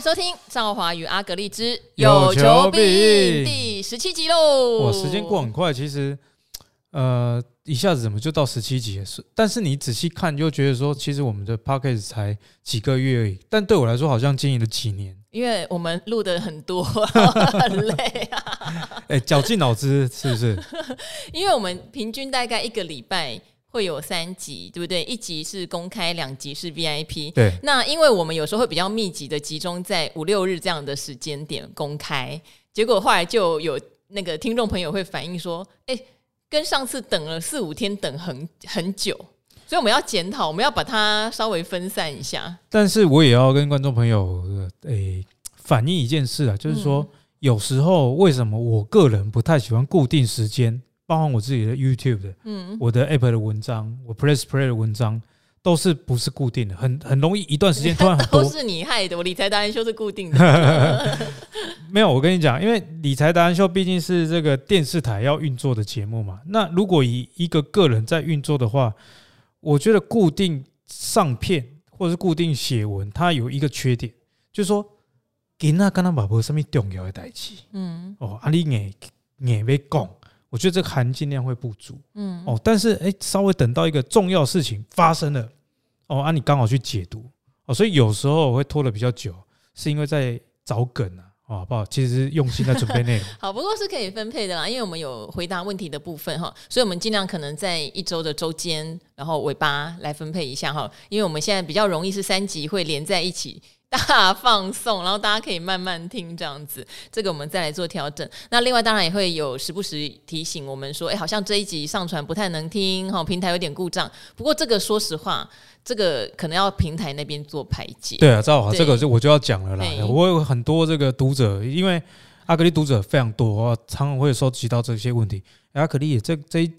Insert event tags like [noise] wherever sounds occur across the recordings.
迎收听赵华与阿格丽之有求必应第十七集喽！哇，时间过很快，其实，呃，一下子怎么就到十七集了？是，但是你仔细看，就觉得说，其实我们的 podcast 才几个月而已，但对我来说，好像经营了几年。因为我们录的很多，很累啊！哎、欸，绞尽脑汁是不是？因为我们平均大概一个礼拜。会有三集，对不对？一集是公开，两集是 VIP。对。那因为我们有时候会比较密集的集中在五六日这样的时间点公开，结果后来就有那个听众朋友会反映说：“哎，跟上次等了四五天，等很很久。”所以我们要检讨，我们要把它稍微分散一下。但是我也要跟观众朋友诶反映一件事啊，就是说、嗯、有时候为什么我个人不太喜欢固定时间。包含我自己的 YouTube 的，嗯，我的 App 的文章，我 Press Play 的文章，都是不是固定的，很很容易一段时间 [laughs] 突然很多。都是你害的，我理财达人秀是固定的。[laughs] 没有，我跟你讲，因为理财达人秀毕竟是这个电视台要运作的节目嘛。那如果以一个个人在运作的话，我觉得固定上片或者是固定写文，它有一个缺点，就是说，给那刚刚把握什么重要的代志，嗯，哦，阿你眼眼要讲。我觉得这个含金量会不足，嗯哦，但是哎，稍微等到一个重要事情发生了，哦啊，你刚好去解读，哦，所以有时候我会拖得比较久，是因为在找梗啊，好不好？其实是用心在准备内容。[laughs] 好，不过是可以分配的啦，因为我们有回答问题的部分哈，所以我们尽量可能在一周的周间，然后尾巴来分配一下哈，因为我们现在比较容易是三集会连在一起。大放送，然后大家可以慢慢听这样子，这个我们再来做调整。那另外当然也会有时不时提醒我们说，哎，好像这一集上传不太能听，哈，平台有点故障。不过这个说实话，这个可能要平台那边做排解。对啊，赵好，这个就我就要讲了啦。我有很多这个读者，因为阿格力读者非常多，我常常会收集到这些问题。阿格力这这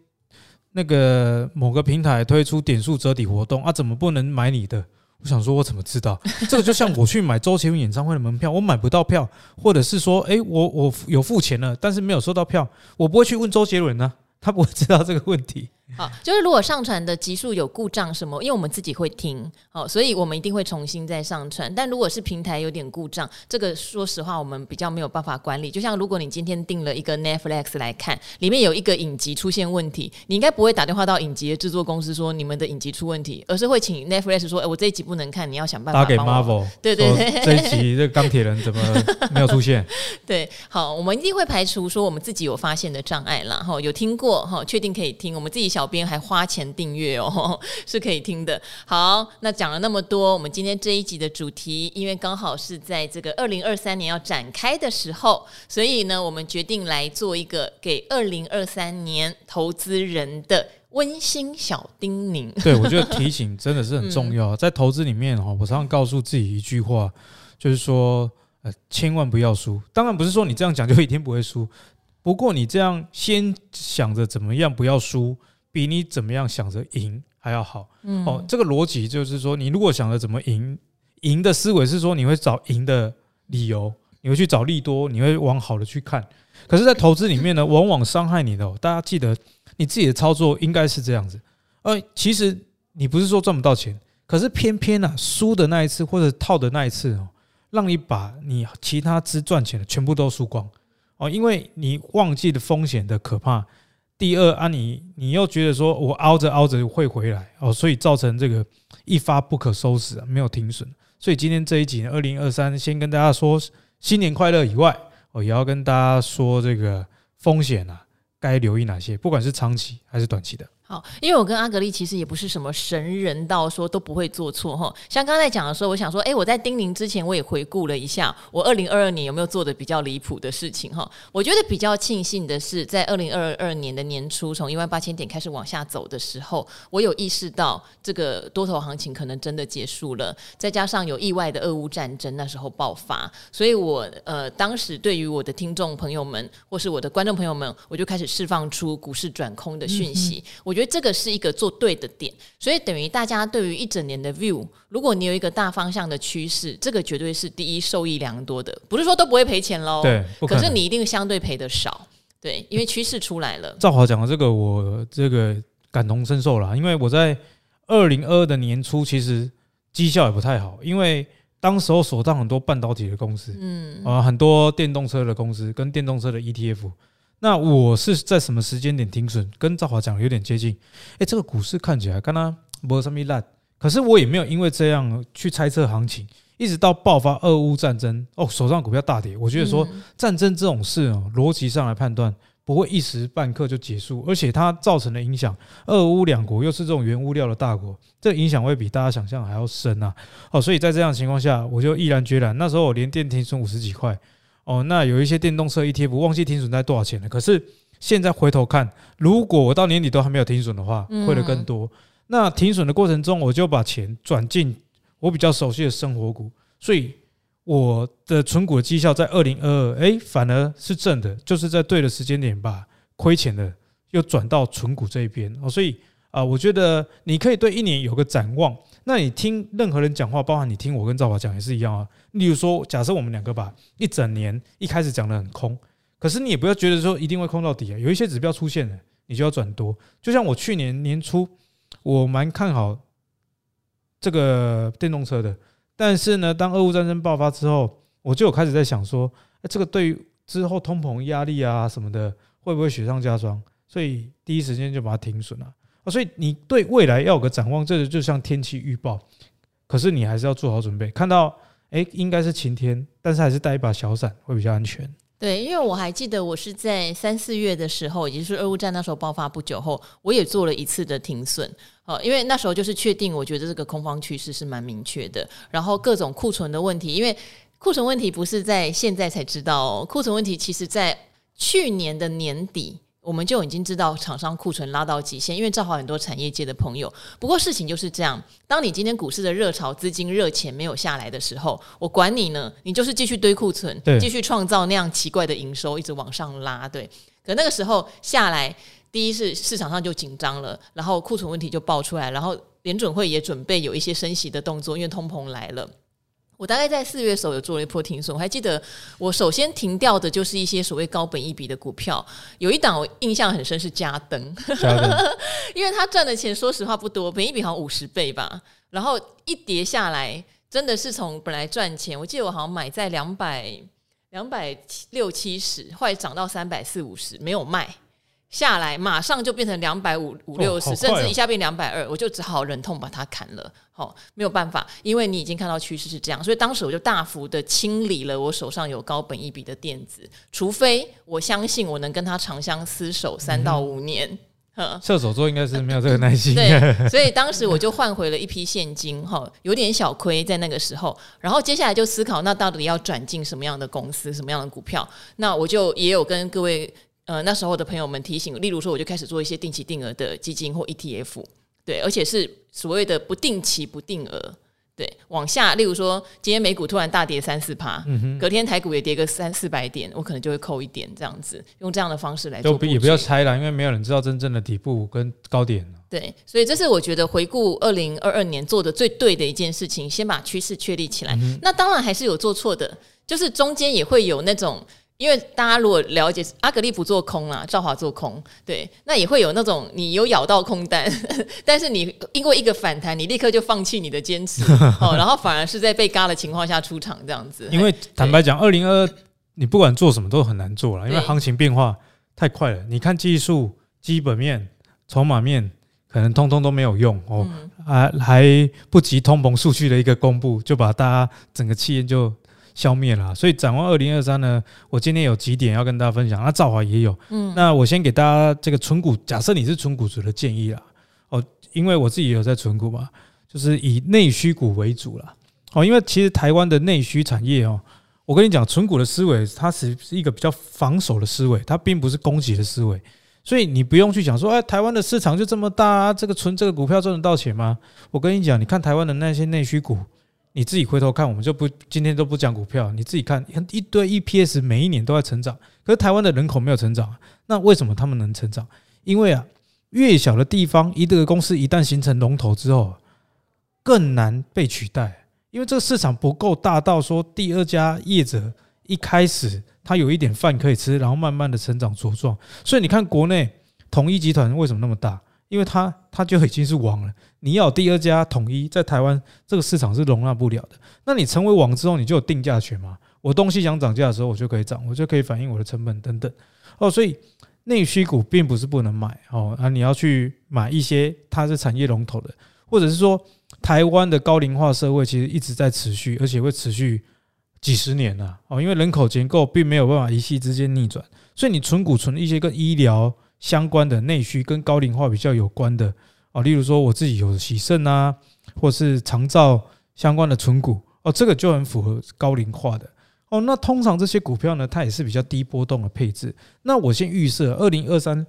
那个某个平台推出点数折抵活动啊，怎么不能买你的？我想说，我怎么知道？[laughs] 这个就像我去买周杰伦演唱会的门票，我买不到票，或者是说，诶，我我有付钱了，但是没有收到票，我不会去问周杰伦呢，他不会知道这个问题。好，就是如果上传的集数有故障什么，因为我们自己会听，好，所以我们一定会重新再上传。但如果是平台有点故障，这个说实话我们比较没有办法管理。就像如果你今天订了一个 Netflix 来看，里面有一个影集出现问题，你应该不会打电话到影集的制作公司说你们的影集出问题，而是会请 Netflix 说，哎，我这一集不能看，你要想办法。打给 Marvel，对 [laughs] 对对，这一集这个钢铁人怎么没有出现？[laughs] 对，好，我们一定会排除说我们自己有发现的障碍啦。哈，有听过哈，确定可以听，我们自己小编还花钱。订阅哦，[laughs] 是可以听的。好，那讲了那么多，我们今天这一集的主题，因为刚好是在这个二零二三年要展开的时候，所以呢，我们决定来做一个给二零二三年投资人的温馨小叮咛。[laughs] 对，我觉得提醒真的是很重要，在投资里面哈，我常常告诉自己一句话，就是说，呃，千万不要输。当然不是说你这样讲就一定不会输，不过你这样先想着怎么样不要输。比你怎么样想着赢还要好，嗯，哦，这个逻辑就是说，你如果想着怎么赢，赢的思维是说你会找赢的理由，你会去找利多，你会往好的去看。可是，在投资里面呢，[laughs] 往往伤害你的，大家记得你自己的操作应该是这样子。呃，其实你不是说赚不到钱，可是偏偏呢，输的那一次或者套的那一次哦，让你把你其他支赚钱的全部都输光哦，因为你忘记了风险的可怕。第二啊你，你你又觉得说我熬着熬着会回来哦，所以造成这个一发不可收拾啊，没有停损。所以今天这一集呢，二零二三先跟大家说新年快乐以外，我也要跟大家说这个风险啊，该留意哪些，不管是长期还是短期的。好，因为我跟阿格丽其实也不是什么神人，到说都不会做错哈。像刚才讲的时候，我想说，哎，我在叮咛之前，我也回顾了一下，我二零二二年有没有做的比较离谱的事情哈。我觉得比较庆幸的是，在二零二二年的年初，从一万八千点开始往下走的时候，我有意识到这个多头行情可能真的结束了。再加上有意外的俄乌战争那时候爆发，所以我呃当时对于我的听众朋友们或是我的观众朋友们，我就开始释放出股市转空的讯息。我觉得。觉得这个是一个做对的点，所以等于大家对于一整年的 view，如果你有一个大方向的趋势，这个绝对是第一受益良多的。不是说都不会赔钱喽，对，可，可是你一定相对赔的少，对，因为趋势出来了。赵华讲的这个，我这个感同身受啦，因为我在二零二二的年初其实绩效也不太好，因为当时候锁档很多半导体的公司，嗯啊，很多电动车的公司跟电动车的 ETF。那我是在什么时间点停损？跟赵华讲的有点接近。哎，这个股市看起来刚刚没什么烂，可是我也没有因为这样去猜测行情，一直到爆发俄乌战争哦，手上股票大跌。我觉得说战争这种事哦，逻辑上来判断不会一时半刻就结束，而且它造成的影响，俄乌两国又是这种原物料的大国，这个影响会比大家想象还要深啊。哦，所以在这样的情况下，我就毅然决然，那时候我连电停损五十几块。哦，那有一些电动车 ETF 忘记停损在多少钱了。可是现在回头看，如果我到年底都还没有停损的话，会的更多。那停损的过程中，我就把钱转进我比较熟悉的生活股，所以我的存股的绩效在二零二二，哎，反而是正的，就是在对的时间点把亏钱的又转到存股这一边。哦，所以啊，我觉得你可以对一年有个展望。那你听任何人讲话，包含你听我跟赵华讲也是一样啊。例如说，假设我们两个吧一整年一开始讲得很空，可是你也不要觉得说一定会空到底啊。有一些指标出现了，你就要转多。就像我去年年初，我蛮看好这个电动车的，但是呢，当俄乌战争爆发之后，我就有开始在想说，哎，这个对于之后通膨压力啊什么的，会不会雪上加霜？所以第一时间就把它停损了。所以你对未来要有个展望，这个就像天气预报，可是你还是要做好准备。看到诶，应该是晴天，但是还是带一把小伞会比较安全。对，因为我还记得我是在三四月的时候，也就是俄乌战那时候爆发不久后，我也做了一次的停损。哦，因为那时候就是确定，我觉得这个空方趋势是蛮明确的。然后各种库存的问题，因为库存问题不是在现在才知道，库存问题其实在去年的年底。我们就已经知道厂商库存拉到极限，因为正好很多产业界的朋友。不过事情就是这样，当你今天股市的热潮、资金热钱没有下来的时候，我管你呢，你就是继续堆库存，继续创造那样奇怪的营收，一直往上拉。对，可那个时候下来，第一是市场上就紧张了，然后库存问题就爆出来，然后联准会也准备有一些升息的动作，因为通膨来了。我大概在四月的时候有做了一波停损，我还记得我首先停掉的就是一些所谓高本益比的股票，有一档我印象很深是嘉登，[laughs] 因为他赚的钱说实话不多，本益比好像五十倍吧，然后一跌下来真的是从本来赚钱，我记得我好像买在两百两百六七十，后来涨到三百四五十，没有卖。下来马上就变成两百五五六十，甚至一下变两百二，我就只好忍痛把它砍了。好，没有办法，因为你已经看到趋势是这样，所以当时我就大幅的清理了我手上有高本一笔的电子，除非我相信我能跟他长相厮守三到五年。[laughs] 嗯、射手座应该是没有这个耐心。对，[laughs] 所以当时我就换回了一批现金，哈，有点小亏在那个时候。然后接下来就思考，那到底要转进什么样的公司，什么样的股票？那我就也有跟各位。呃，那时候的朋友们提醒，例如说，我就开始做一些定期定额的基金或 ETF，对，而且是所谓的不定期不定额，对，往下，例如说，今天美股突然大跌三四趴，隔天台股也跌个三四百点，我可能就会扣一点这样子，用这样的方式来做。也不要猜了，因为没有人知道真正的底部跟高点。对，所以这是我觉得回顾二零二二年做的最对的一件事情，先把趋势确立起来。嗯、那当然还是有做错的，就是中间也会有那种。因为大家如果了解阿格利不做空啦，赵华做空，对，那也会有那种你有咬到空单，[laughs] 但是你因为一个反弹，你立刻就放弃你的坚持，[laughs] 哦，然后反而是在被嘎的情况下出场这样子。因为坦白讲，二零二二你不管做什么都很难做了，因为行情变化太快了。你看技术、基本面、筹码面，可能通通都没有用哦，还还不及通膨数据的一个公布，就把大家整个气焰就。消灭了，所以展望二零二三呢，我今天有几点要跟大家分享。那赵华也有，嗯，那我先给大家这个存股，假设你是存股族的建议啦，哦，因为我自己也有在存股嘛，就是以内需股为主啦。哦，因为其实台湾的内需产业哦，我跟你讲，存股的思维它是是一个比较防守的思维，它并不是攻击的思维，所以你不用去讲说，哎，台湾的市场就这么大啊，这个存这个股票赚得到钱吗？我跟你讲，你看台湾的那些内需股。你自己回头看，我们就不今天都不讲股票。你自己看，一堆 EPS 每一年都在成长，可是台湾的人口没有成长，那为什么他们能成长？因为啊，越小的地方，一个公司一旦形成龙头之后，更难被取代，因为这个市场不够大到说第二家业者一开始他有一点饭可以吃，然后慢慢的成长茁壮。所以你看国内统一集团为什么那么大？因为它它就已经是王了。你要第二家统一在台湾这个市场是容纳不了的。那你成为王之后，你就有定价权嘛？我东西想涨价的时候，我就可以涨，我就可以反映我的成本等等。哦，所以内需股并不是不能买哦，啊，你要去买一些它是产业龙头的，或者是说台湾的高龄化社会其实一直在持续，而且会持续几十年呢哦，因为人口结构并没有办法一夕之间逆转，所以你存股存一些跟医疗。相关的内需跟高龄化比较有关的啊，例如说我自己有洗肾啊，或是长照相关的存股哦，这个就很符合高龄化的哦。那通常这些股票呢，它也是比较低波动的配置。那我先预设，二零二三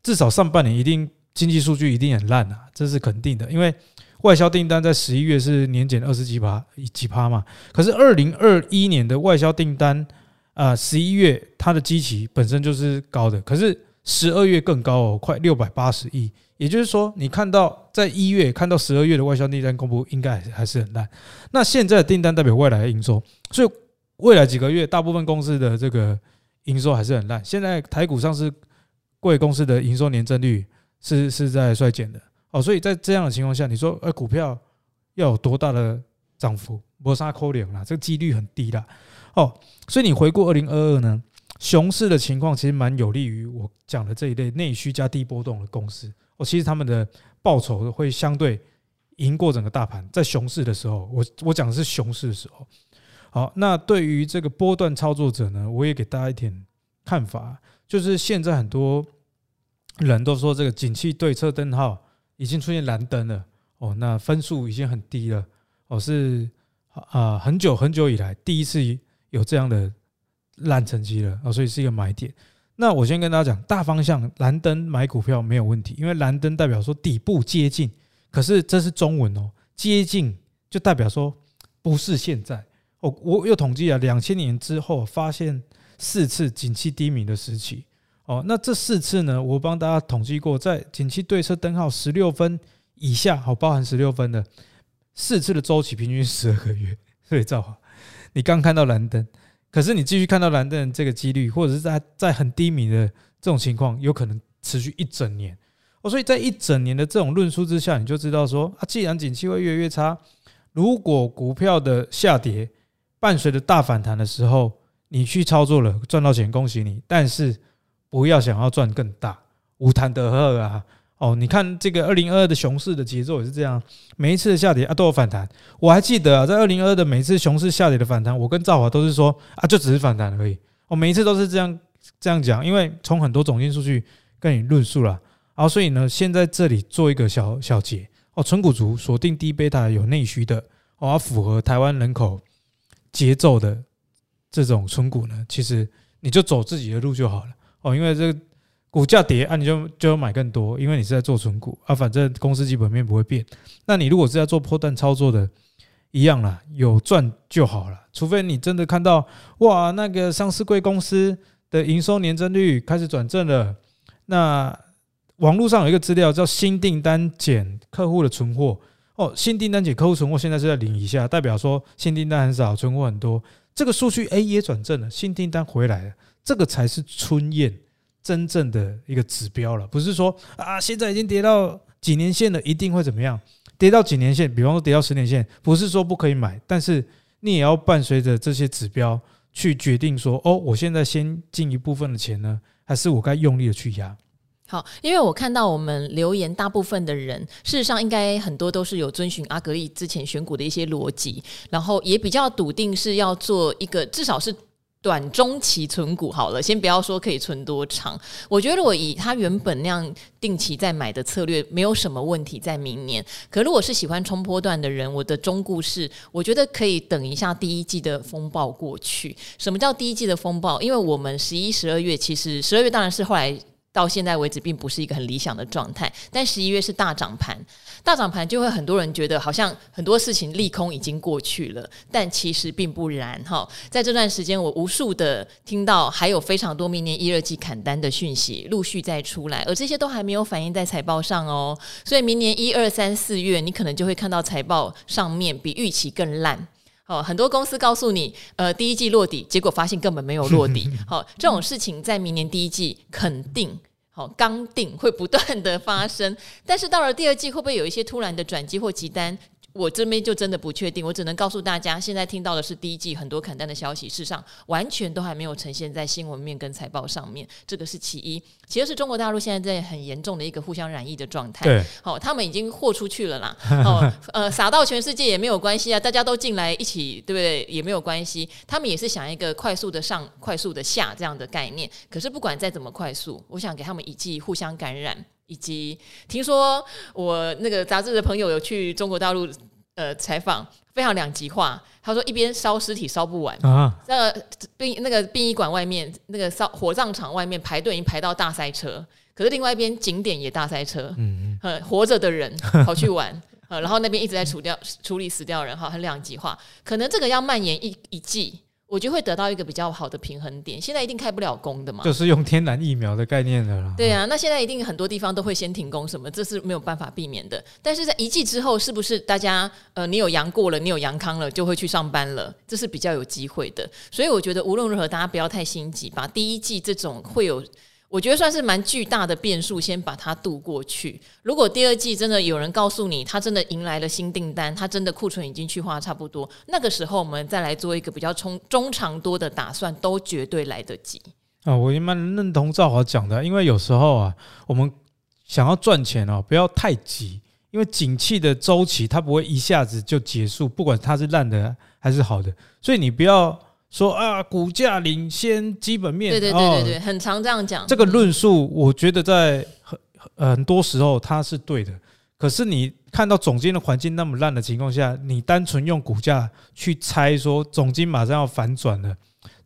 至少上半年一定经济数据一定很烂啊，这是肯定的。因为外销订单在十一月是年减二十几趴几趴嘛，可是二零二一年的外销订单啊，十一月它的基期本身就是高的，可是。十二月更高哦，快六百八十亿。也就是说，你看到在一月看到十二月的外销订单公布，应该还是很烂。那现在的订单代表未来的营收，所以未来几个月大部分公司的这个营收还是很烂。现在台股上市贵公司的营收年增率是是在衰减的哦，所以在这样的情况下，你说呃股票要有多大的涨幅？没啥可能啦，这个几率很低啦。哦，所以你回顾二零二二呢？熊市的情况其实蛮有利于我讲的这一类内需加低波动的公司。我其实他们的报酬会相对赢过整个大盘。在熊市的时候，我我讲的是熊市的时候。好，那对于这个波段操作者呢，我也给大家一点看法，就是现在很多人都说这个景气对策灯号已经出现蓝灯了哦，那分数已经很低了哦，是啊，很久很久以来第一次有这样的。烂成绩了啊，所以是一个买点。那我先跟大家讲，大方向蓝灯买股票没有问题，因为蓝灯代表说底部接近。可是这是中文哦，接近就代表说不是现在我。我又统计了，两千年之后发现四次景气低迷的时期哦。那这四次呢，我帮大家统计过，在景气对策灯号十六分以下，好，包含十六分的四次的周期，平均十二个月。所以赵华，你刚看到蓝灯。可是你继续看到蓝灯这个几率，或者是在在很低迷的这种情况，有可能持续一整年哦。所以在一整年的这种论述之下，你就知道说啊，既然景气会越来越差，如果股票的下跌伴随着大反弹的时候，你去操作了赚到钱，恭喜你。但是不要想要赚更大，无谈得喝啊。哦，你看这个二零二二的熊市的节奏也是这样，每一次的下跌啊都有反弹。我还记得啊，在二零二二的每一次熊市下跌的反弹，我跟赵华都是说啊，就只是反弹而已。我每一次都是这样这样讲，因为从很多总经数据跟你论述了，好所以呢，先在这里做一个小小结哦，存股族锁定低贝塔有内需的哦，符合台湾人口节奏的这种存股呢，其实你就走自己的路就好了哦，因为这个。股价跌啊，你就就要买更多，因为你是在做存股啊，反正公司基本面不会变。那你如果是在做波段操作的，一样啦，有赚就好了。除非你真的看到哇，那个上市贵公司的营收年增率开始转正了。那网络上有一个资料叫新订单减客户的存货哦，新订单减客户存货现在是在零以下，代表说新订单很少，存货很多。这个数据 A 也转正了，新订单回来了，这个才是春燕。真正的一个指标了，不是说啊，现在已经跌到几年线了，一定会怎么样？跌到几年线，比方说跌到十年线，不是说不可以买，但是你也要伴随着这些指标去决定说，哦，我现在先进一部分的钱呢，还是我该用力的去压？好，因为我看到我们留言，大部分的人事实上应该很多都是有遵循阿格力之前选股的一些逻辑，然后也比较笃定是要做一个至少是。短中期存股好了，先不要说可以存多长。我觉得我以他原本那样定期在买的策略，没有什么问题在明年。可如果是喜欢冲波段的人，我的中故事，我觉得可以等一下第一季的风暴过去。什么叫第一季的风暴？因为我们十一、十二月，其实十二月当然是后来。到现在为止，并不是一个很理想的状态。但十一月是大涨盘，大涨盘就会很多人觉得好像很多事情利空已经过去了，但其实并不然哈。在这段时间，我无数的听到还有非常多明年一二季砍单的讯息陆续在出来，而这些都还没有反映在财报上哦。所以明年一二三四月，你可能就会看到财报上面比预期更烂。哦，很多公司告诉你，呃，第一季落底，结果发现根本没有落底。[laughs] 好，这种事情在明年第一季肯定好刚定，会不断的发生。但是到了第二季，会不会有一些突然的转机或急单？我这边就真的不确定，我只能告诉大家，现在听到的是第一季很多砍单的消息，事实上完全都还没有呈现在新闻面跟财报上面，这个是其一。其二是中国大陆现在在很严重的一个互相染疫的状态，对，好、哦，他们已经豁出去了啦，[laughs] 哦，呃，撒到全世界也没有关系啊，大家都进来一起，对不对？也没有关系，他们也是想一个快速的上、快速的下这样的概念。可是不管再怎么快速，我想给他们一剂互相感染。以及听说我那个杂志的朋友有去中国大陆呃采访，非常两极化。他说一边烧尸体烧不完啊，那殡那个殡仪馆外面那个烧火葬场外面排队已经排到大塞车，可是另外一边景点也大塞车，嗯嗯，活着的人跑去玩，呃，然后那边一直在处掉处理死掉人，哈，很两极化，可能这个要蔓延一一季。我觉得会得到一个比较好的平衡点。现在一定开不了工的嘛，就是用天然疫苗的概念的啦。对啊，那现在一定很多地方都会先停工，什么这是没有办法避免的。但是在一季之后，是不是大家呃，你有阳过了，你有阳康了，就会去上班了？这是比较有机会的。所以我觉得无论如何，大家不要太心急，把第一季这种会有。我觉得算是蛮巨大的变数，先把它渡过去。如果第二季真的有人告诉你，他真的迎来了新订单，他真的库存已经去化差不多，那个时候我们再来做一个比较中中长多的打算，都绝对来得及。啊，我也蛮认同赵华讲的，因为有时候啊，我们想要赚钱哦，不要太急，因为景气的周期它不会一下子就结束，不管它是烂的还是好的，所以你不要。说啊，股价领先基本面，对对对对对，哦、很常这样讲。这个论述，我觉得在很很多时候它是对的。可是你看到总金的环境那么烂的情况下，你单纯用股价去猜说总金马上要反转了，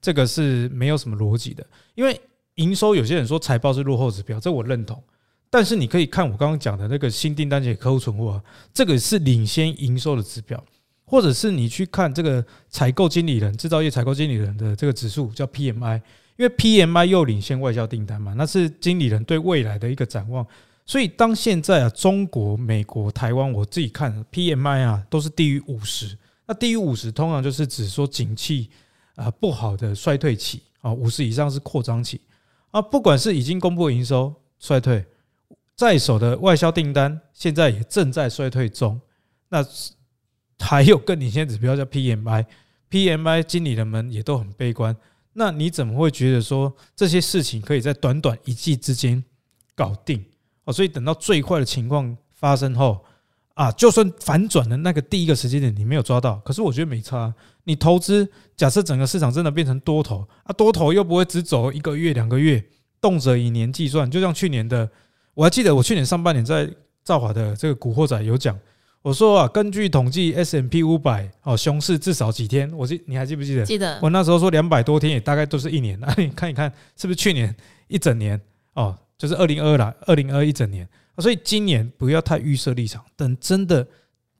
这个是没有什么逻辑的。因为营收，有些人说财报是落后指标，这我认同。但是你可以看我刚刚讲的那个新订单及客户存货，这个是领先营收的指标。或者是你去看这个采购经理人、制造业采购经理人的这个指数叫 PMI，因为 PMI 又领先外销订单嘛，那是经理人对未来的一个展望。所以当现在啊，中国、美国、台湾，我自己看 PMI 啊，都是低于五十。那低于五十，通常就是指说景气啊不好的衰退期啊，五十以上是扩张期啊。不管是已经公布营收衰退，在手的外销订单现在也正在衰退中，那。还有更领先指标叫 PMI，PMI 经理人们也都很悲观。那你怎么会觉得说这些事情可以在短短一季之间搞定？哦，所以等到最坏的情况发生后啊，就算反转的那个第一个时间点你没有抓到，可是我觉得没差。你投资，假设整个市场真的变成多头啊，多头又不会只走一个月两个月，动辄以年计算。就像去年的，我还记得我去年上半年在兆华的这个古惑仔有讲。我说啊，根据统计，S M P 五百哦，熊市至少几天？我记，你还记不记得？记得。我那时候说两百多天，也大概都是一年。[laughs] 那你看一看，是不是去年一整年？哦，就是二零二二啦，二零二一整年。所以今年不要太预设立场，等真的，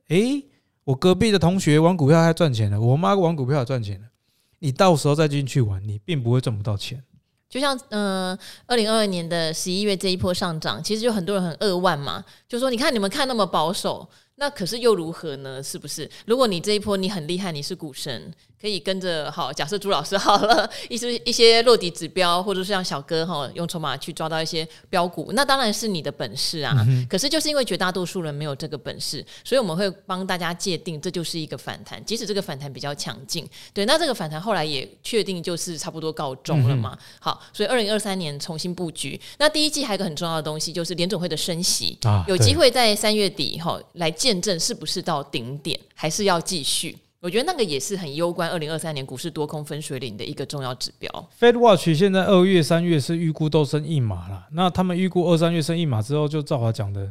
诶，我隔壁的同学玩股票还赚钱了，我妈玩股票还赚钱了，你到时候再进去玩，你并不会赚不到钱。就像嗯，二零二二年的十一月这一波上涨，其实就很多人很扼腕嘛，就说你看你们看那么保守。那可是又如何呢？是不是？如果你这一波你很厉害，你是股神，可以跟着好。假设朱老师好了，[laughs] 一些一些落底指标，或者是像小哥哈，用筹码去抓到一些标股，那当然是你的本事啊。嗯、可是就是因为绝大多数人没有这个本事，所以我们会帮大家界定，这就是一个反弹。即使这个反弹比较强劲，对，那这个反弹后来也确定就是差不多告终了嘛。嗯、好，所以二零二三年重新布局。那第一季还有一个很重要的东西，就是联总会的升息，啊、有机会在三月底哈来。见证是不是到顶点，还是要继续？我觉得那个也是很攸关二零二三年股市多空分水岭的一个重要指标。Fed Watch 现在二月、三月是预估都升一码了，那他们预估二三月升一码之后，就照华讲的，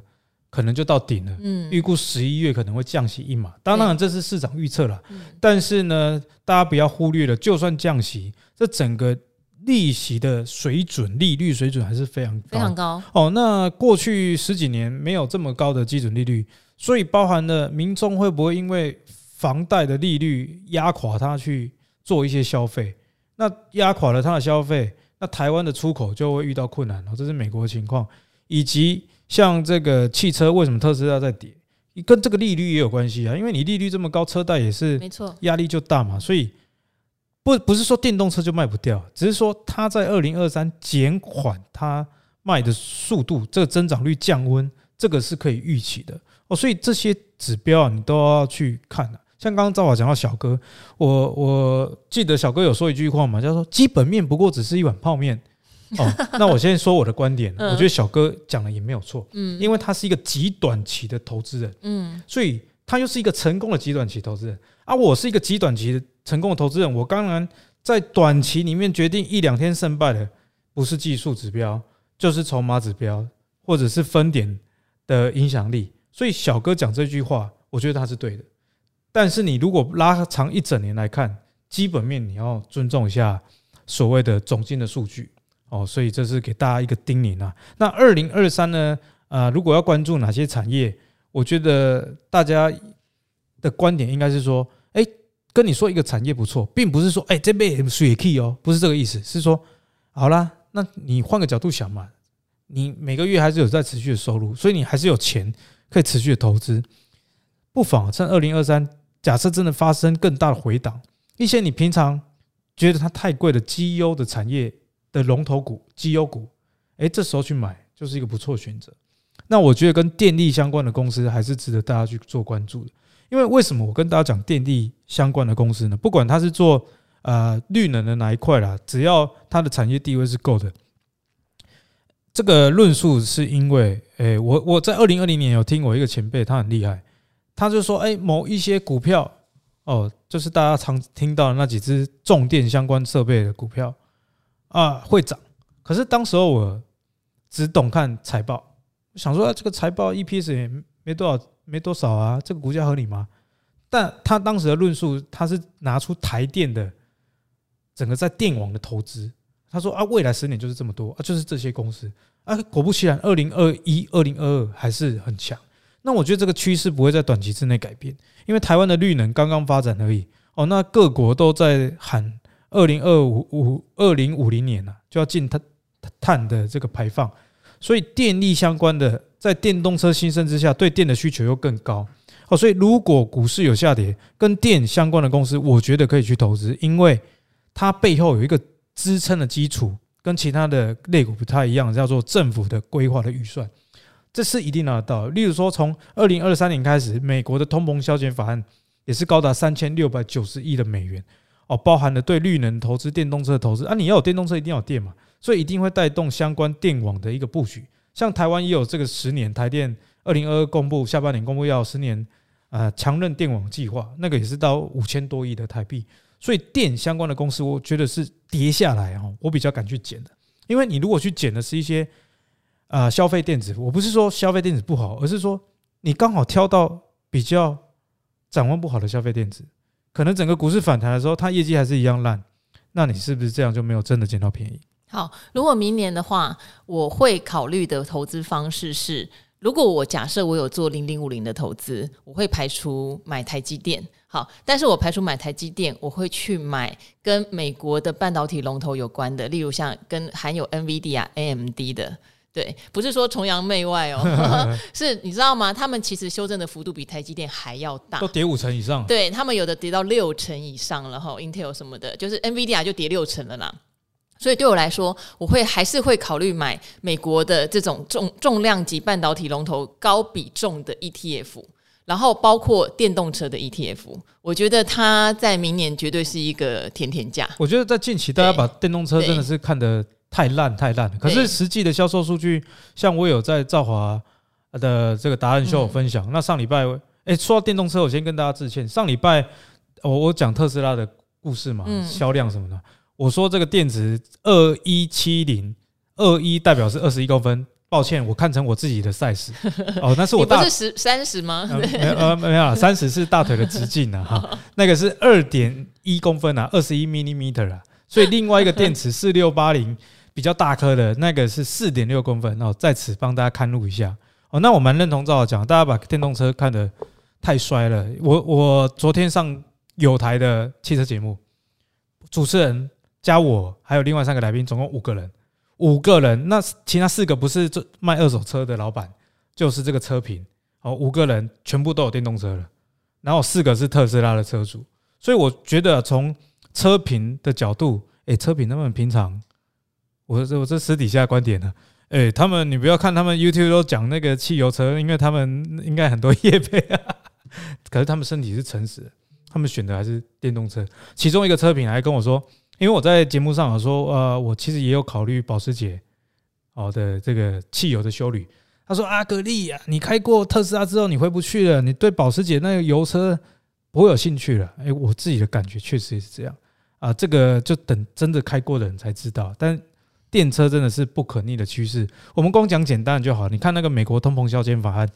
可能就到顶了。嗯，预估十一月可能会降息一码，当然这是市场预测了。但是呢，大家不要忽略了，就算降息，这整个利息的水准、利率水准还是非常高，非常高。哦，那过去十几年没有这么高的基准利率。所以包含了民众会不会因为房贷的利率压垮他去做一些消费？那压垮了他的消费，那台湾的出口就会遇到困难。这是美国的情况，以及像这个汽车，为什么特斯拉在跌？跟这个利率也有关系啊。因为你利率这么高，车贷也是没错，压力就大嘛。所以不不是说电动车就卖不掉，只是说它在二零二三减缓它卖的速度，这个增长率降温，这个是可以预期的哦。所以这些指标啊，你都要去看的。像刚刚赵华讲到小哥，我我记得小哥有说一句话嘛，叫做基本面不过只是一碗泡面 [laughs] 哦。那我先说我的观点，我觉得小哥讲的也没有错，嗯，因为他是一个极短期的投资人，嗯，所以他又是一个成功的极短期投资人啊。我是一个极短期的成功的投资人，我当然在短期里面决定一两天胜败的，不是技术指标，就是筹码指标，或者是分点的影响力。所以小哥讲这句话，我觉得他是对的。但是你如果拉长一整年来看，基本面你要尊重一下所谓的总经的数据哦，所以这是给大家一个叮咛啊。那二零二三呢？啊，如果要关注哪些产业，我觉得大家的观点应该是说，哎，跟你说一个产业不错，并不是说，哎，这边水气哦，不是这个意思，是说，好啦，那你换个角度想嘛，你每个月还是有在持续的收入，所以你还是有钱可以持续的投资，不妨趁二零二三。假设真的发生更大的回档，一些你平常觉得它太贵的绩优的产业的龙头股、绩优股，诶，这时候去买就是一个不错的选择。那我觉得跟电力相关的公司还是值得大家去做关注的，因为为什么我跟大家讲电力相关的公司呢？不管它是做呃绿能的哪一块啦，只要它的产业地位是够的，这个论述是因为，诶，我我在二零二零年有听我一个前辈，他很厉害。他就说：“哎，某一些股票，哦，就是大家常听到的那几只重电相关设备的股票啊，会涨。可是当时候我只懂看财报，想说啊这个财报 EPS 也没多少，没多少啊，这个股价合理吗？但他当时的论述，他是拿出台电的整个在电网的投资，他说啊，未来十年就是这么多啊，就是这些公司啊，果不其然，二零二一、二零二二还是很强。”那我觉得这个趋势不会在短期之内改变，因为台湾的绿能刚刚发展而已哦。那各国都在喊二零二五五二零五零年了，就要进碳碳的这个排放，所以电力相关的在电动车兴盛之下，对电的需求又更高哦。所以如果股市有下跌，跟电相关的公司，我觉得可以去投资，因为它背后有一个支撑的基础，跟其他的类股不太一样，叫做政府的规划的预算。这是一定拿得到。例如说，从二零二三年开始，美国的通膨削减法案也是高达三千六百九十亿的美元哦，包含了对绿能投资、电动车投资啊。你要有电动车，一定要有电嘛，所以一定会带动相关电网的一个布局。像台湾也有这个十年，台电二零二二公布下半年公布要十年啊强韧电网计划，那个也是到五千多亿的台币。所以电相关的公司，我觉得是跌下来哈，我比较敢去捡的，因为你如果去捡的是一些。啊，消费电子，我不是说消费电子不好，而是说你刚好挑到比较展望不好的消费电子，可能整个股市反弹的时候，它业绩还是一样烂，那你是不是这样就没有真的捡到便宜？好，如果明年的话，我会考虑的投资方式是，如果我假设我有做零零五零的投资，我会排除买台积电。好，但是我排除买台积电，我会去买跟美国的半导体龙头有关的，例如像跟含有 NVIDIA、AMD 的。对，不是说崇洋媚外哦，[laughs] 是你知道吗？他们其实修正的幅度比台积电还要大，都跌五成以上。对，他们有的跌到六成以上了哈，Intel 什么的，就是 NVIDIA 就跌六成了啦。所以对我来说，我会还是会考虑买美国的这种重重量级半导体龙头高比重的 ETF，然后包括电动车的 ETF。我觉得它在明年绝对是一个甜甜价。我觉得在近期，大家把电动车真的是看得。太烂太烂。了，可是实际的销售数据，像我有在兆华的这个达人秀有分享。那上礼拜，哎，说到电动车，我先跟大家致歉。上礼拜我我讲特斯拉的故事嘛，销量什么的，我说这个电池二一七零二一代表是二十一公分，抱歉，我看成我自己的 size [laughs] 哦，那是我大不是十三十吗？没有呃没有，三十是大腿的直径啊，哈，[laughs] 那个是二点一公分啊，二十一 millimeter 啊，所以另外一个电池四六八零。比较大颗的那个是四点六公分哦，在此帮大家看录一下哦。那我蛮认同赵老讲，大家把电动车看得太衰了。我我昨天上有台的汽车节目，主持人加我还有另外三个来宾，总共五个人，五个人。那其他四个不是做卖二手车的老板，就是这个车评哦。五个人全部都有电动车了，然后四个是特斯拉的车主。所以我觉得从车评的角度，诶，车评他们平常。我这我这私底下观点呢，哎，他们你不要看他们 YouTube 都讲那个汽油车，因为他们应该很多业配啊，可是他们身体是诚实，他们选的还是电动车。其中一个车品还跟我说，因为我在节目上有说，呃，我其实也有考虑保时捷哦的这个汽油的修旅。他说：“阿格力啊，你开过特斯拉之后，你回不去了，你对保时捷那个油车不会有兴趣了。”哎，我自己的感觉确实是这样啊，这个就等真的开过的人才知道。但电车真的是不可逆的趋势。我们光讲简单就好，你看那个美国通膨削减法案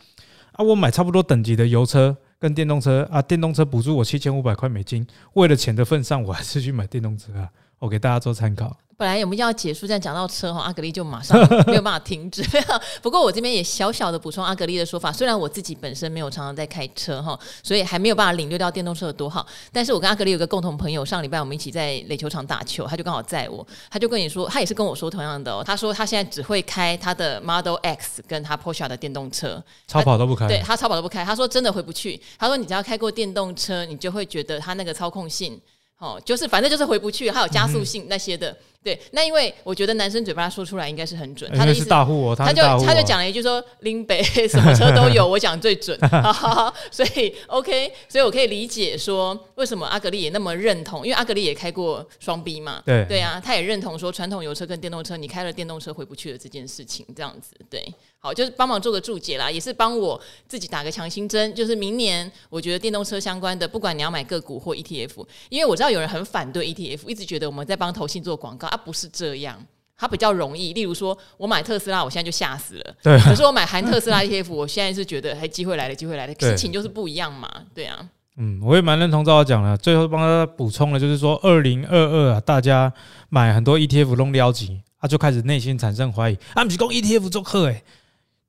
啊，我买差不多等级的油车跟电动车啊，电动车补助我七千五百块美金，为了钱的份上，我还是去买电动车啊。我给大家做参考。本来我们要结束，这样讲到车哈，阿格力就马上 [laughs] 没有办法停止。[laughs] 不过我这边也小小的补充阿格力的说法，虽然我自己本身没有常常在开车哈，所以还没有办法领略到电动车有多好。但是我跟阿格力有个共同朋友，上礼拜我们一起在垒球场打球，他就刚好载我，他就跟你说，他也是跟我说同样的哦。他说他现在只会开他的 Model X 跟他 Porsche 的电动车，超跑都不开。对，他超跑都不开，他说真的回不去。他说你只要开过电动车，你就会觉得他那个操控性。哦，就是反正就是回不去，还有加速性那些的，嗯、对。那因为我觉得男生嘴巴说出来应该是很准，他的意思是大户哦，他，他就他就讲了一句说林北 [laughs] 什么车都有，我讲最准，[laughs] 所以 OK，所以我可以理解说为什么阿格丽也那么认同，因为阿格丽也开过双 B 嘛，对对啊，他也认同说传统油车跟电动车，你开了电动车回不去的这件事情，这样子对。好，就是帮忙做个注解啦，也是帮我自己打个强心针。就是明年，我觉得电动车相关的，不管你要买个股或 ETF，因为我知道有人很反对 ETF，一直觉得我们在帮投信做广告啊，不是这样，它比较容易。例如说，我买特斯拉，我现在就吓死了。对。可是我买含特斯拉 ETF，我现在是觉得还机会来了，机会来了，事情就是不一样嘛。对啊。嗯，我也蛮认同赵老讲的。最后帮他补充了，就是说，二零二二啊，大家买很多 ETF 弄了解，他就开始内心产生怀疑，啊，不是讲 ETF 做客诶。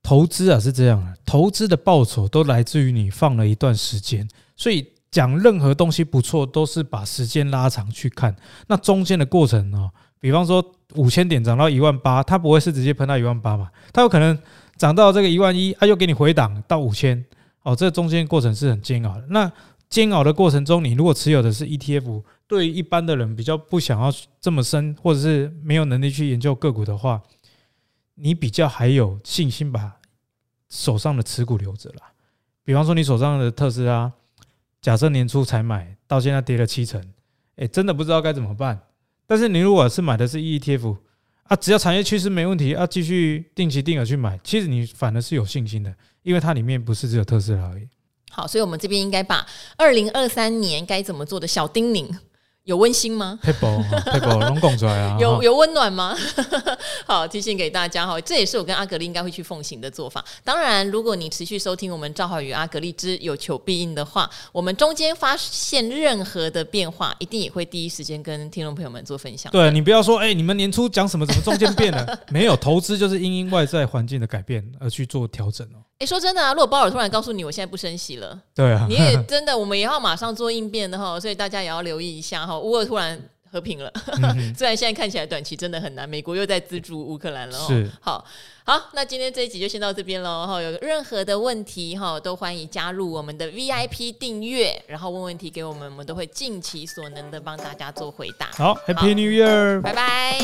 投资啊是这样的，投资的报酬都来自于你放了一段时间，所以讲任何东西不错，都是把时间拉长去看。那中间的过程哦，比方说五千点涨到一万八，它不会是直接喷到一万八嘛？它有可能涨到这个一万一，它又给你回档到五千，哦，这中间过程是很煎熬的。那煎熬的过程中，你如果持有的是 ETF，对于一般的人比较不想要这么深，或者是没有能力去研究个股的话。你比较还有信心把手上的持股留着啦，比方说你手上的特斯拉，假设年初才买到现在跌了七成，哎，真的不知道该怎么办。但是你如果是买的是 ETF 啊，只要产业趋势没问题啊，继续定期定额去买，其实你反而是有信心的，因为它里面不是只有特斯拉而已。好，所以我们这边应该把二零二三年该怎么做的小叮咛。有温馨吗？太薄太薄出来啊！有有温暖吗？[laughs] 好，提醒给大家哈，这也是我跟阿格力应该会去奉行的做法。当然，如果你持续收听我们赵浩宇阿格力之有求必应的话，我们中间发现任何的变化，一定也会第一时间跟听众朋友们做分享。对，你不要说，哎、欸，你们年初讲什么，怎么中间变了？[laughs] 没有，投资就是因因外在环境的改变而去做调整哦。哎，说真的啊，如果鲍尔突然告诉你，我现在不升息了，对啊，你也真的，我们也要马上做应变的哈，所以大家也要留意一下哈。乌尔突然和平了，嗯、[laughs] 虽然现在看起来短期真的很难，美国又在资助乌克兰了。是，好，好，那今天这一集就先到这边喽。哈，有任何的问题哈，都欢迎加入我们的 VIP 订阅，然后问问题给我们，我们都会尽其所能的帮大家做回答。好，好，Happy New Year，拜拜。